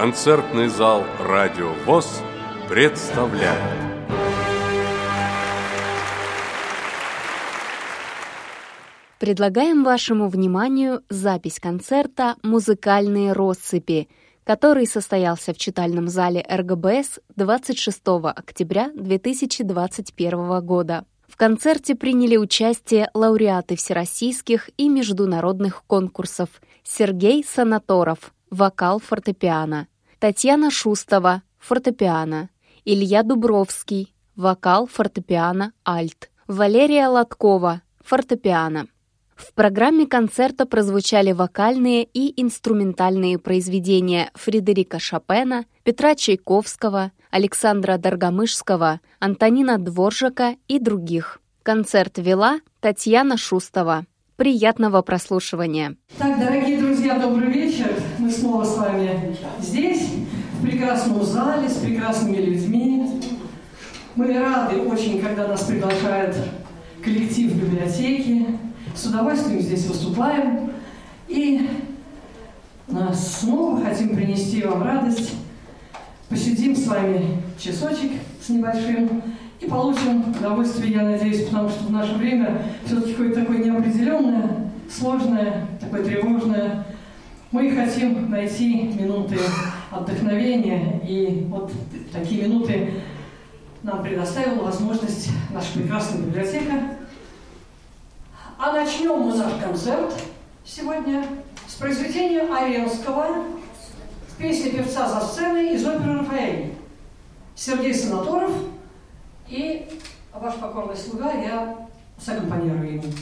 Концертный зал «Радио ВОЗ» представляет Предлагаем вашему вниманию запись концерта «Музыкальные россыпи», который состоялся в читальном зале РГБС 26 октября 2021 года. В концерте приняли участие лауреаты всероссийских и международных конкурсов Сергей Санаторов, вокал фортепиано, Татьяна Шустова, фортепиано, Илья Дубровский, вокал фортепиано альт, Валерия Лоткова, фортепиано. В программе концерта прозвучали вокальные и инструментальные произведения Фредерика Шопена, Петра Чайковского, Александра Доргомышского, Антонина Дворжака и других. Концерт вела Татьяна Шустова. Приятного прослушивания. Так, дорогие друзья, добрый вечер. Мы снова с вами здесь, в прекрасном зале, с прекрасными людьми. Мы рады очень, когда нас приглашает коллектив библиотеки. С удовольствием здесь выступаем. И снова хотим принести вам радость. Посидим с вами часочек с небольшим и получим удовольствие, я надеюсь, потому что в наше время все-таки какое-то такое неопределенное, сложное, такое тревожное. Мы хотим найти минуты отдохновения, и вот такие минуты нам предоставила возможность наша прекрасная библиотека. А начнем мы наш концерт сегодня с произведения Аренского песни певца за сценой из оперы «Рафаэль». Сергей Санаторов – и ваш покорный слуга, я саккомпанирую ему.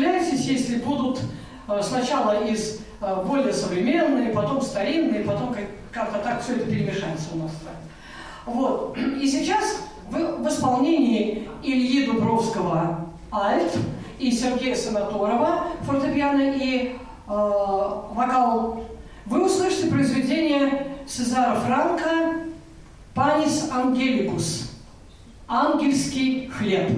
удивляйтесь, если будут э, сначала из э, более современные, потом старинные, потом как-то так все это перемешается у нас. Вот. И сейчас в исполнении Ильи Дубровского «Альт» и Сергея Санаторова «Фортепиано» и э, «Вокал» вы услышите произведение Сезара Франка «Панис Ангеликус» «Ангельский хлеб».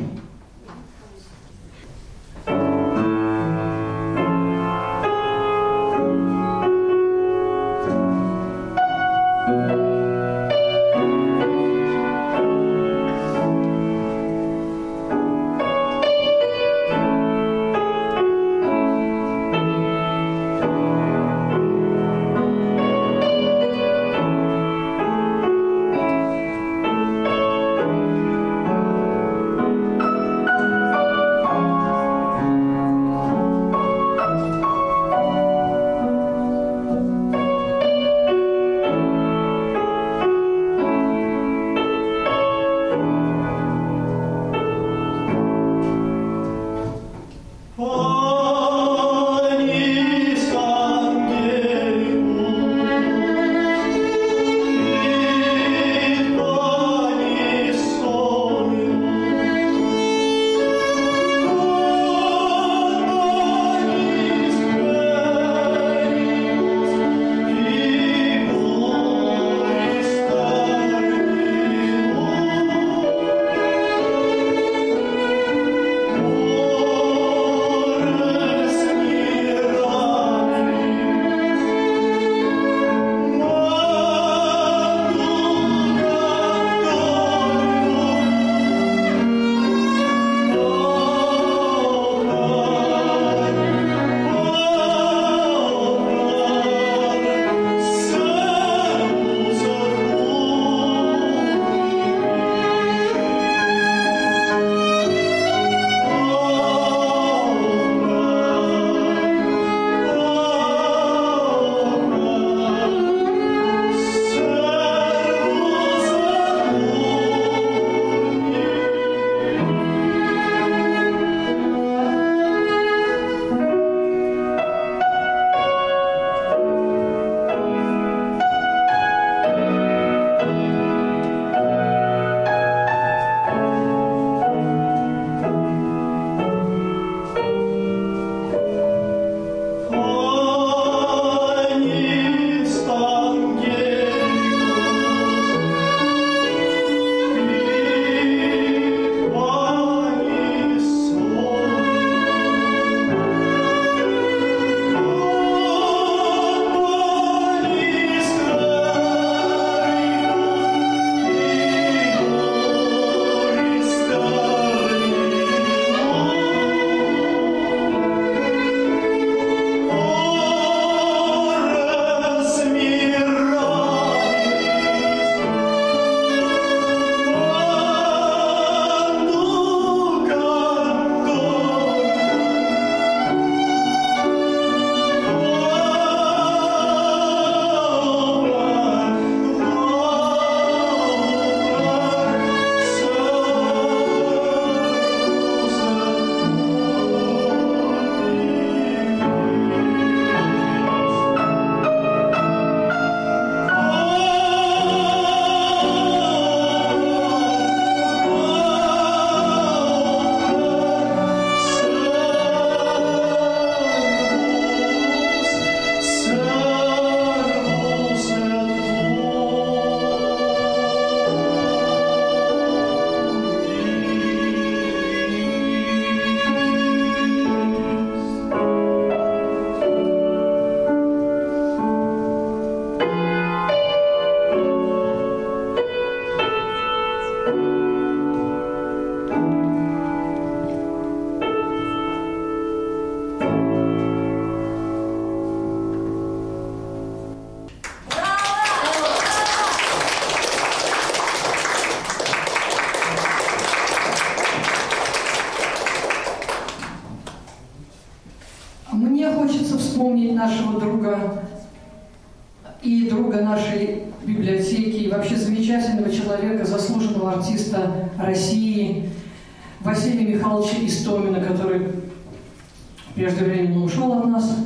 вспомнить нашего друга и друга нашей библиотеки, и вообще замечательного человека, заслуженного артиста России Василия Михайловича Истомина, который прежде времени ушел от нас,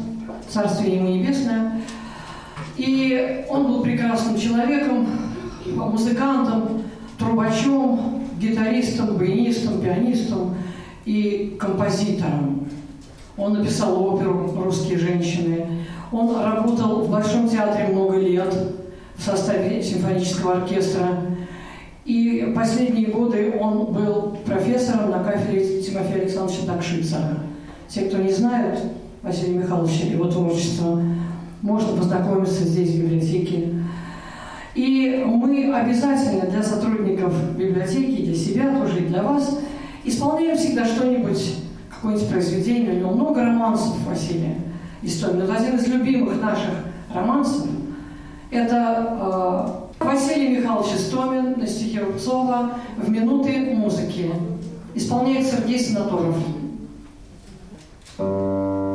царствие ему небесное. И он был прекрасным человеком, музыкантом, трубачом, гитаристом, баянистом, пианистом и композитором. Он написал оперу «Русские женщины». Он работал в Большом театре много лет в составе симфонического оркестра. И последние годы он был профессором на кафедре Тимофея Александровича Такшицера. Те, кто не знают Василия Михайловича, его творчество, можно познакомиться здесь, в библиотеке. И мы обязательно для сотрудников библиотеки, для себя тоже и для вас исполняем всегда что-нибудь, какое-нибудь произведение. У него много романсов Василия Истомина. Это один из любимых наших романсов. Это э, Василий Михайлович Истомин на стихе Рубцова «В минуты музыки». Исполняет Сергей Санаторов. послушаем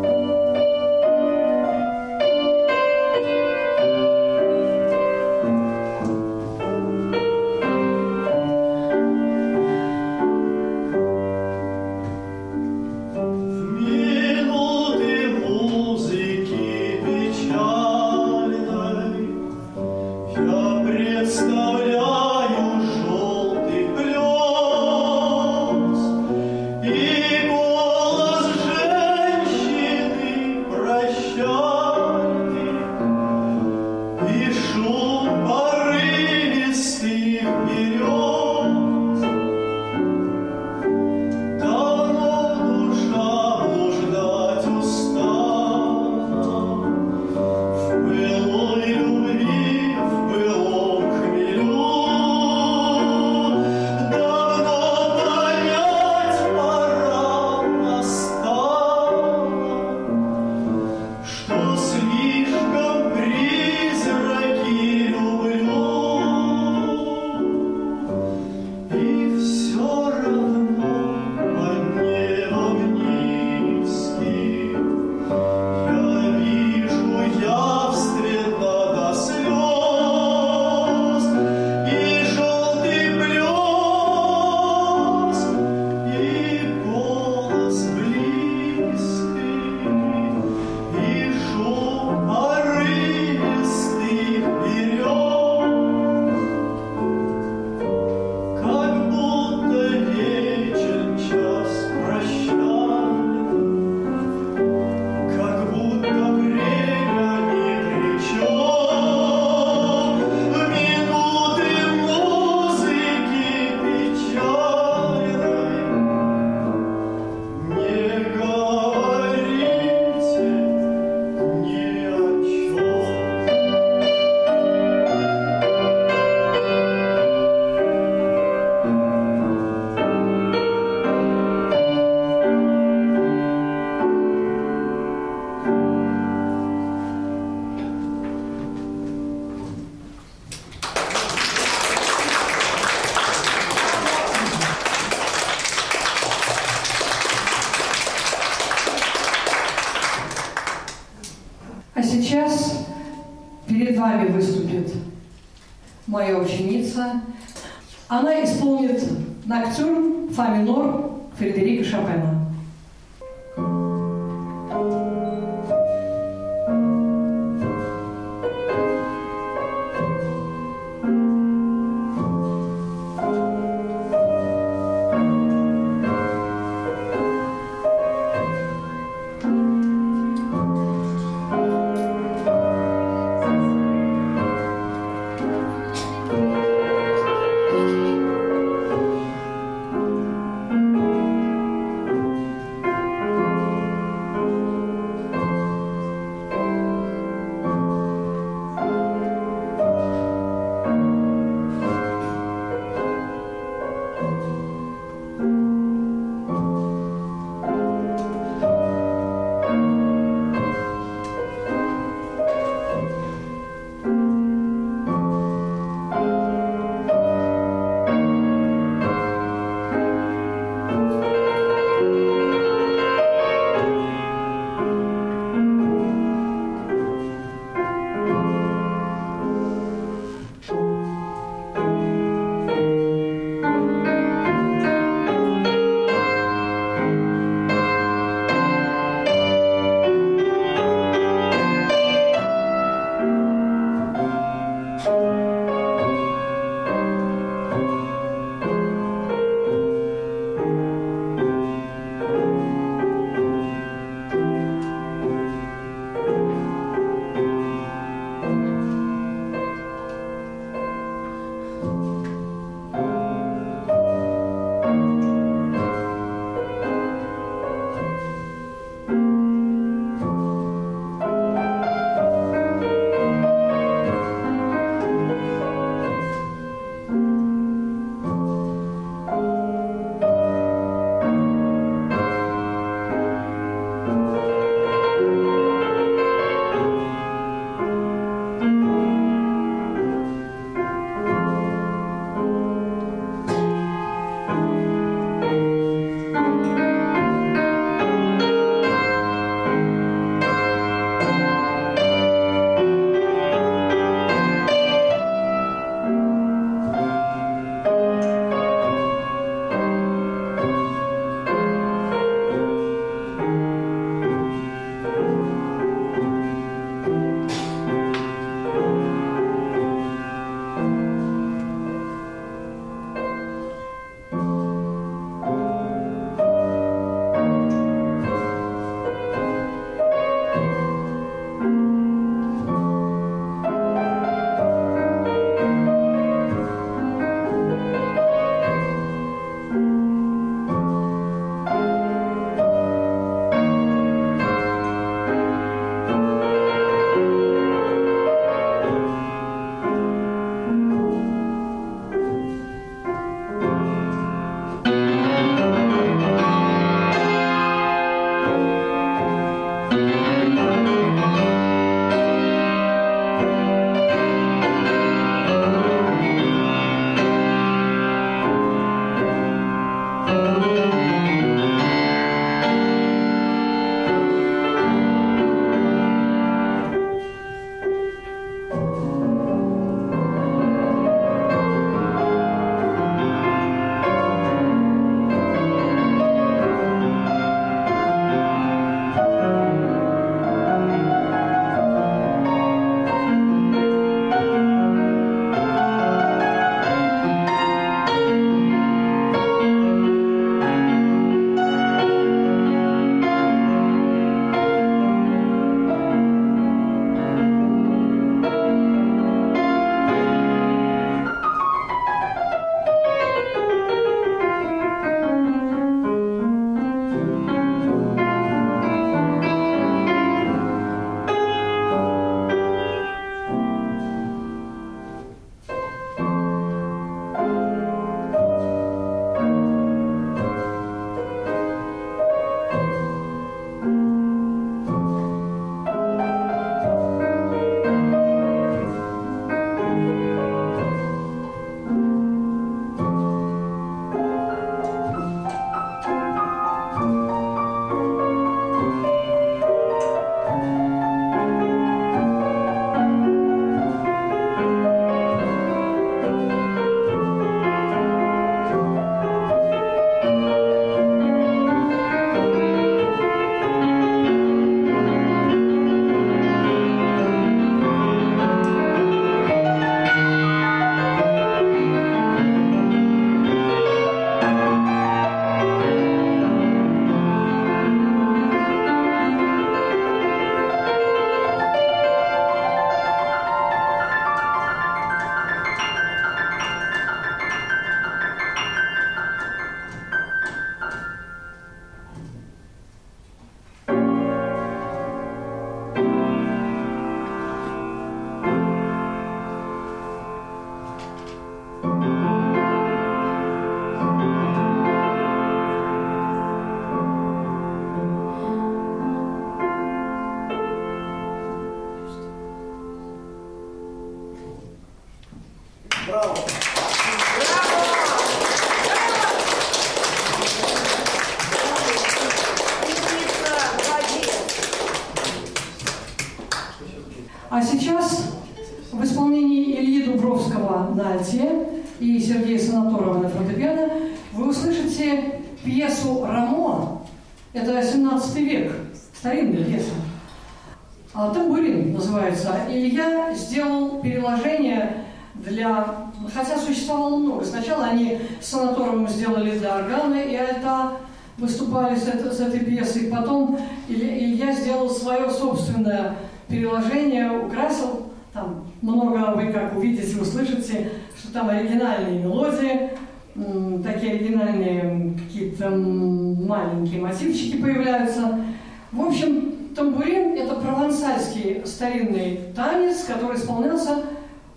который исполнялся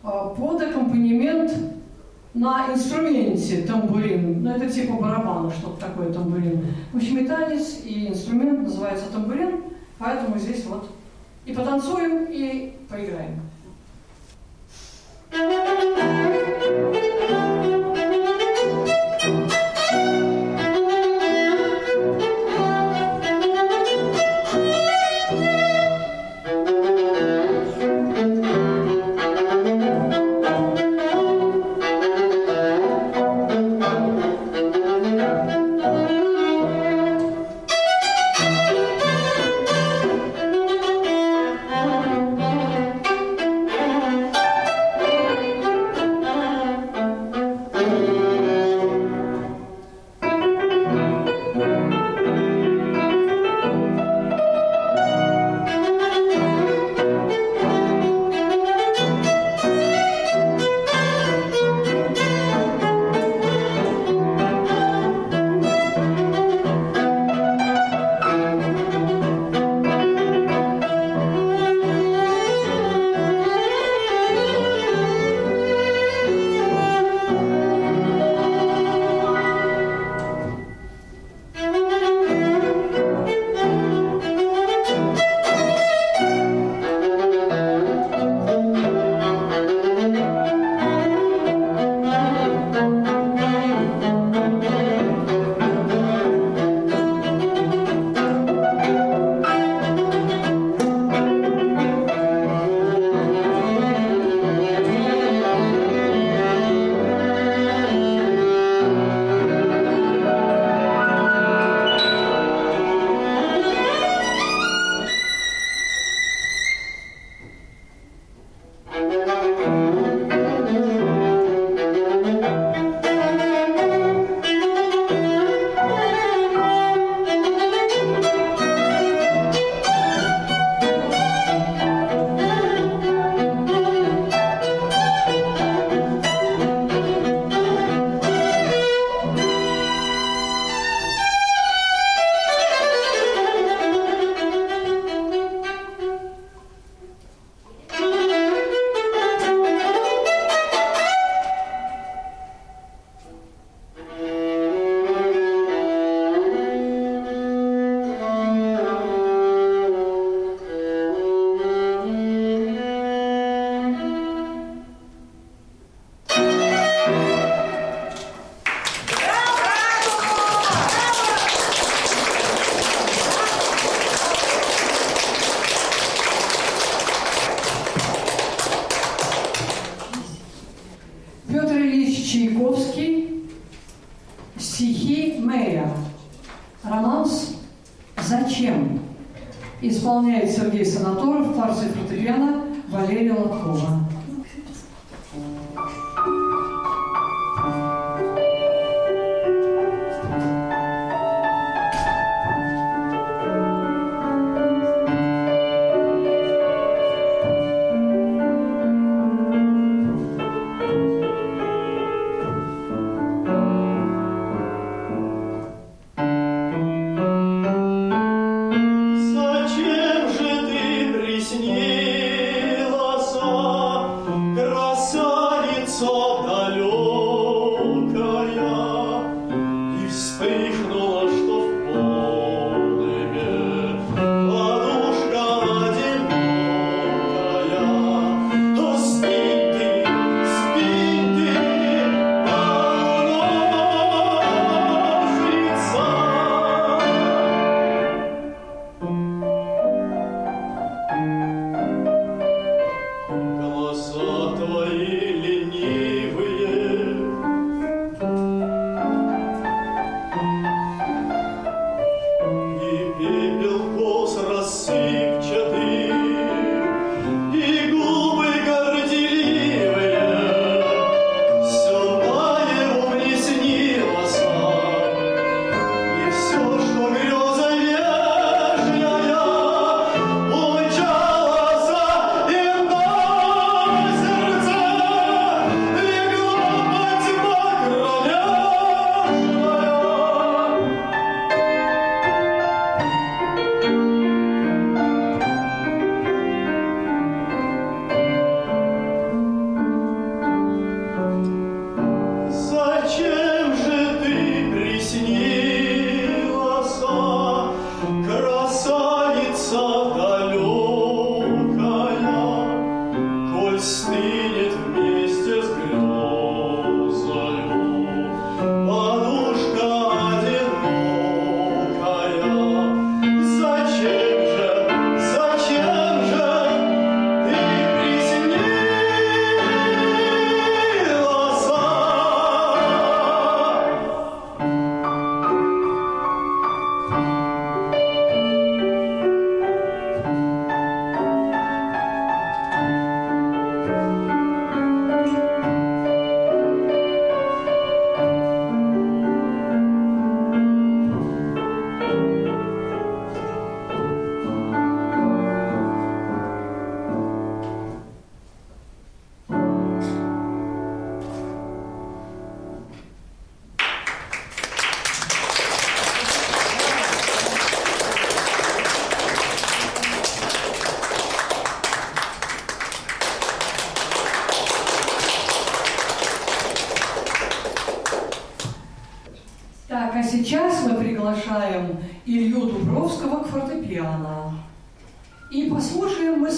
э, под аккомпанемент на инструменте тамбурин. Ну, это типа барабана, что-то такое тамбурин. В общем, и танец, и инструмент называется тамбурин, поэтому здесь вот и потанцуем, и поиграем. Thank you.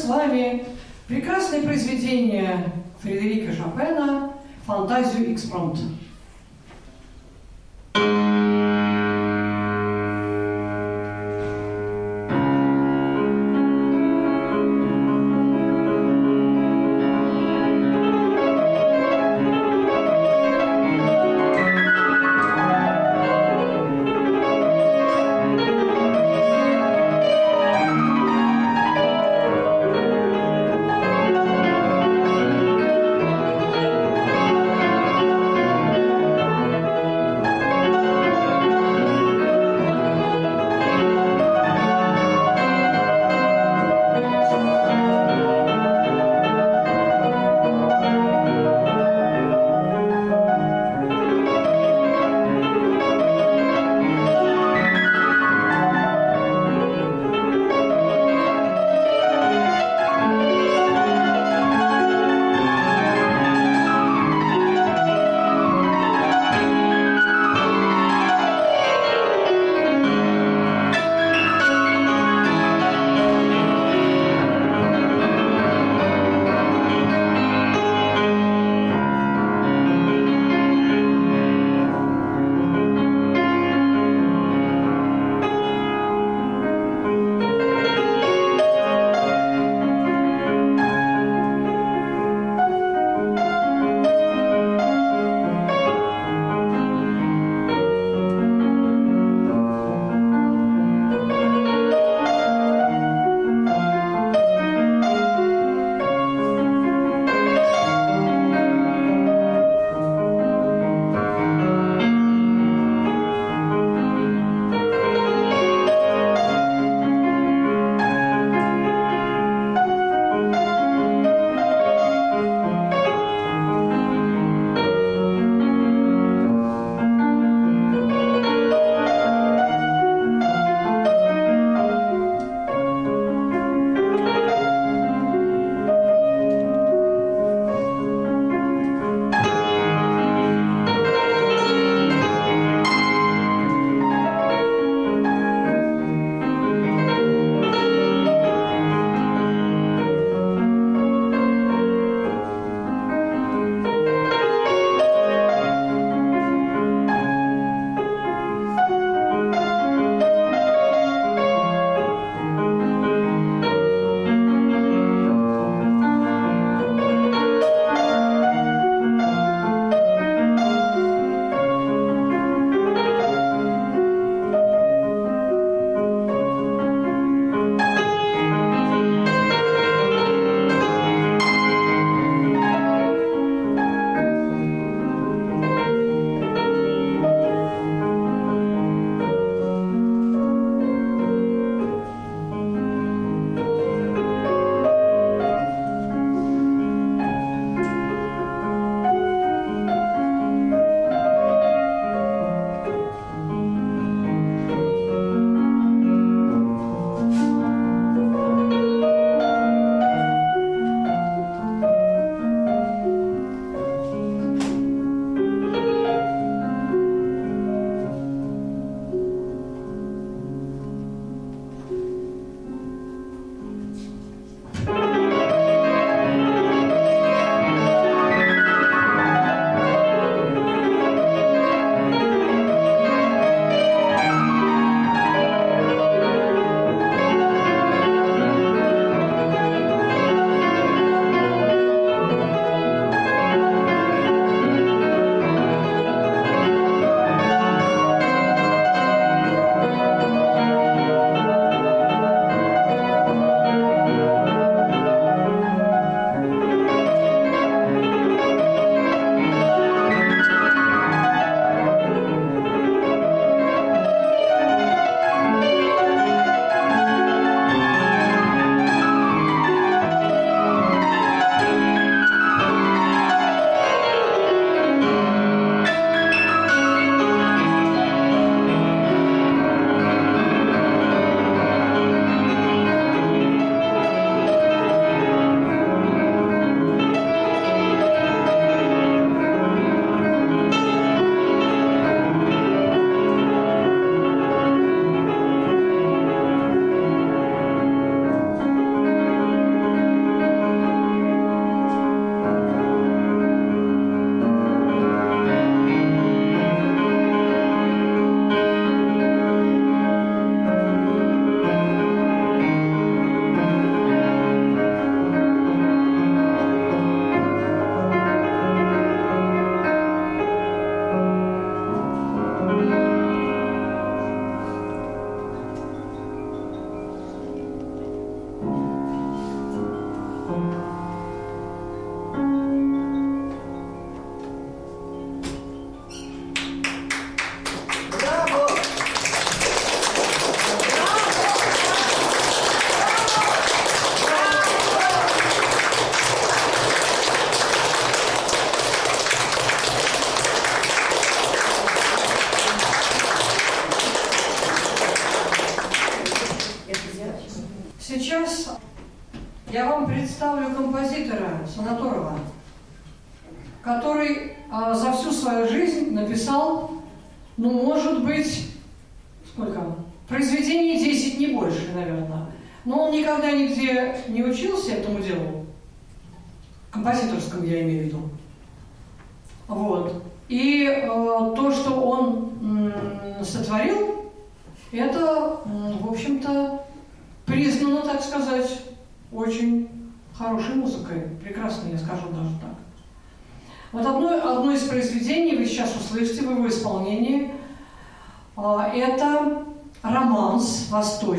С вами прекрасное произведение Фредерика Шопена «Фантазию экспромт».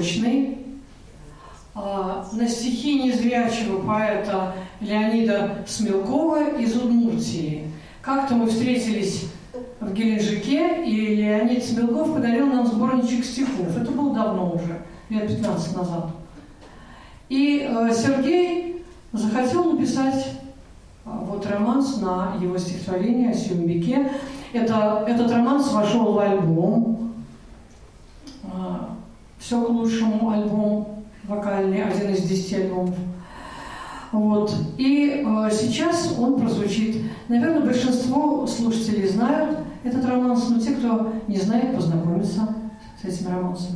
Восточный а, на стихи незрячего поэта Леонида Смелкова из Удмуртии. Как-то мы встретились в Геленджике, и Леонид Смелков подарил нам сборничек стихов. Это было давно уже, лет 15 назад. И э, Сергей захотел написать э, вот романс на его стихотворение о Сюмбике. Это, этот романс вошел в альбом э, «Все к лучшему» альбом вокальный, один из десяти альбомов. Вот. И э, сейчас он прозвучит. Наверное, большинство слушателей знают этот романс, но те, кто не знает, познакомятся с этим романсом.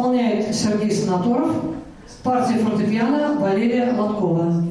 Исполняет Сергей Санаторов, партия фортепиано Валерия Лоткова.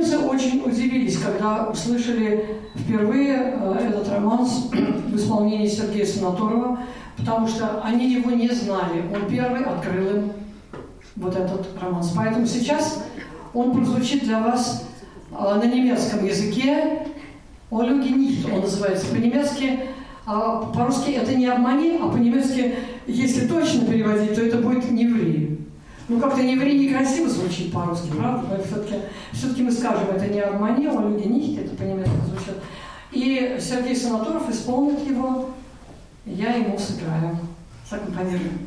Немцы очень удивились, когда услышали впервые э, этот романс в исполнении Сергея Санаторова, потому что они его не знали. Он первый открыл им вот этот романс. Поэтому сейчас он прозвучит для вас э, на немецком языке Олюги Нихт, он называется по-немецки. А по-русски это не обмани, а по-немецки, если точно переводить, то это будет не ври. Ну, как-то не ври, некрасиво звучит по-русски, правда? Все-таки все мы скажем, это не обманило, люди нихт, это по-немецки звучит. И Сергей Санаторов исполнит его, я ему сыграю, саккомпанируем.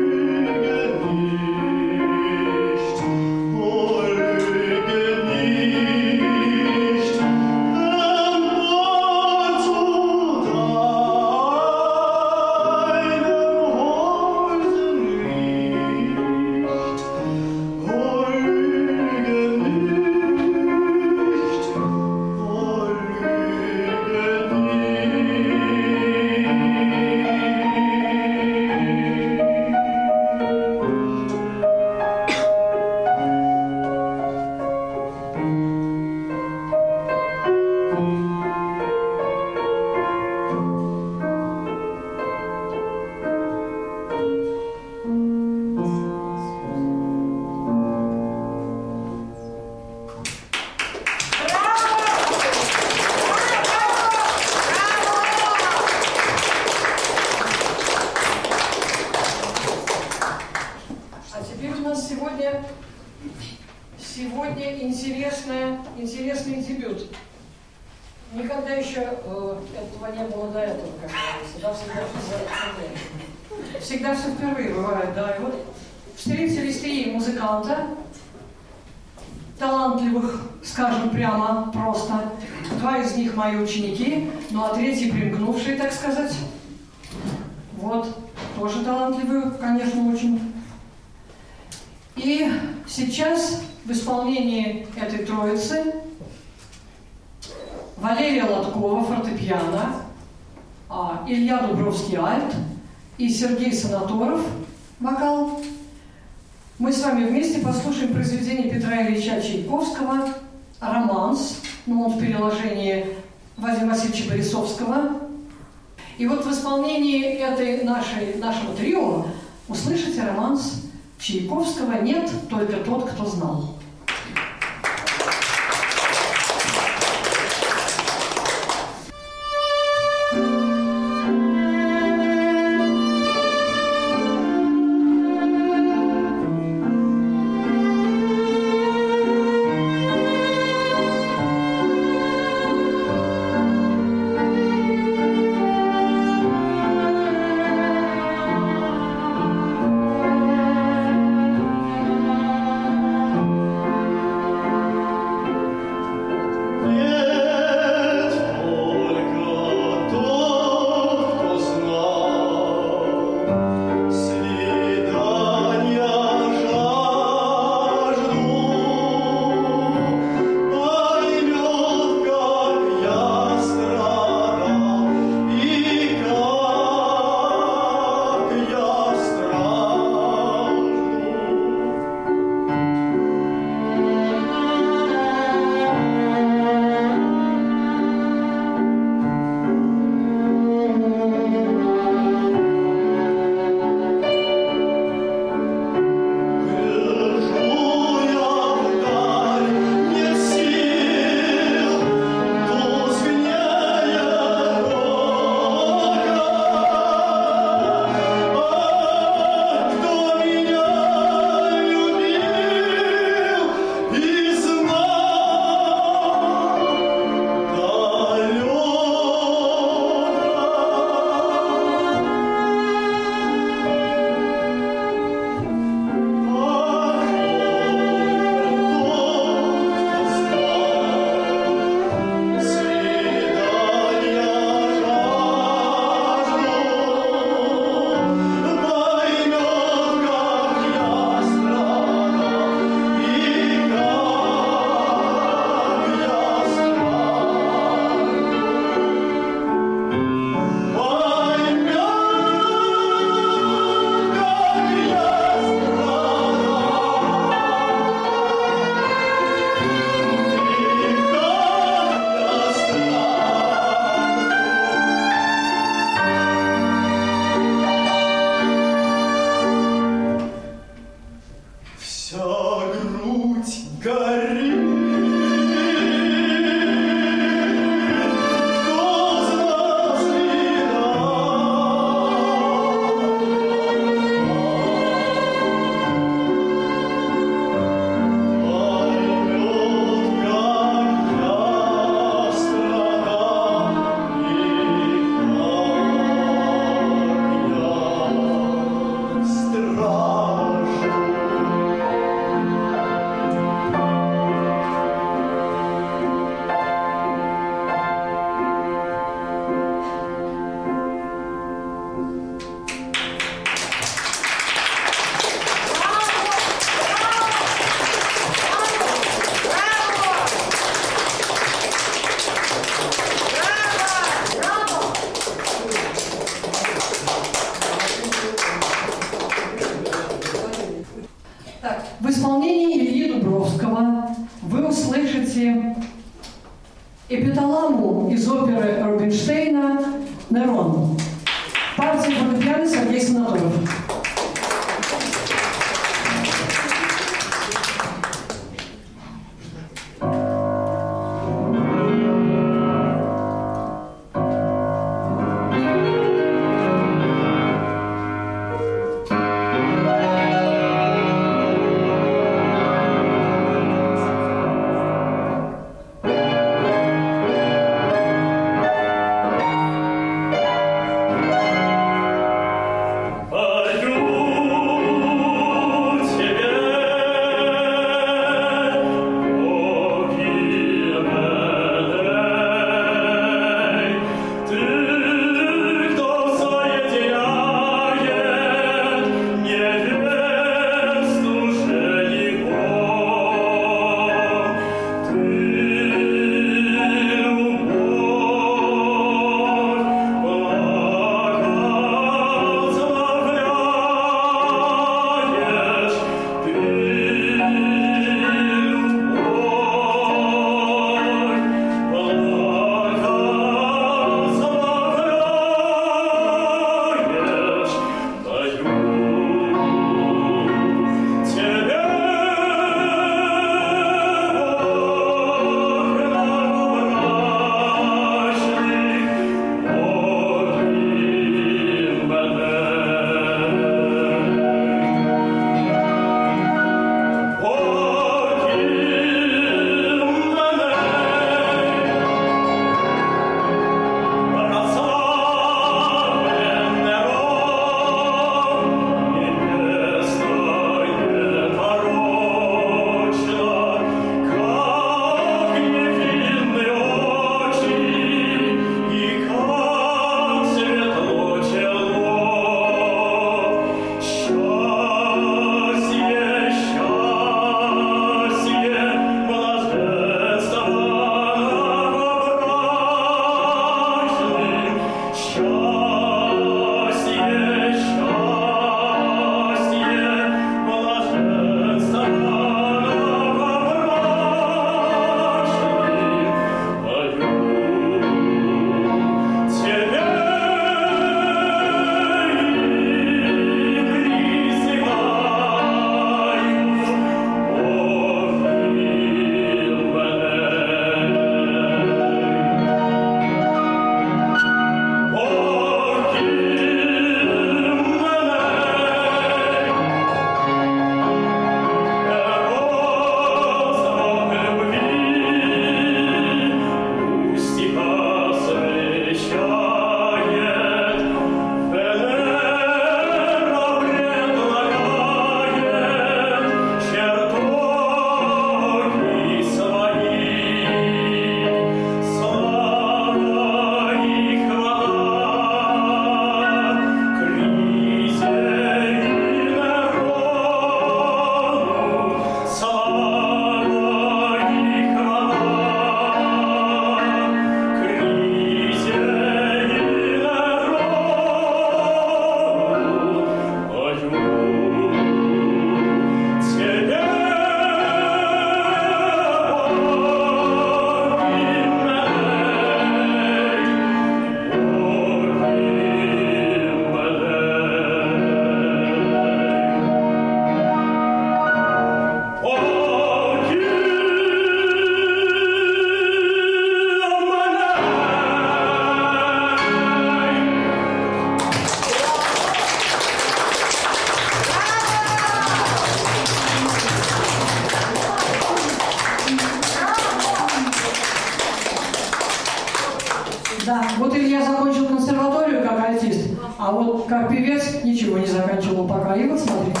вот как певец ничего не заканчивал пока. И вот смотрите.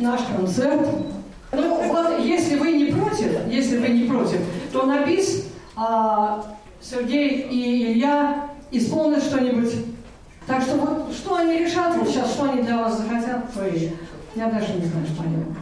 наш концерт. Ну вот, если вы не против, если вы не против, то на бис а, Сергей и Илья исполнят что-нибудь. Так что вот, что они решат вот сейчас, что они для вас захотят, то и я даже не знаю, что они будут.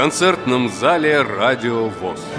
концертном зале «Радио ВОЗ».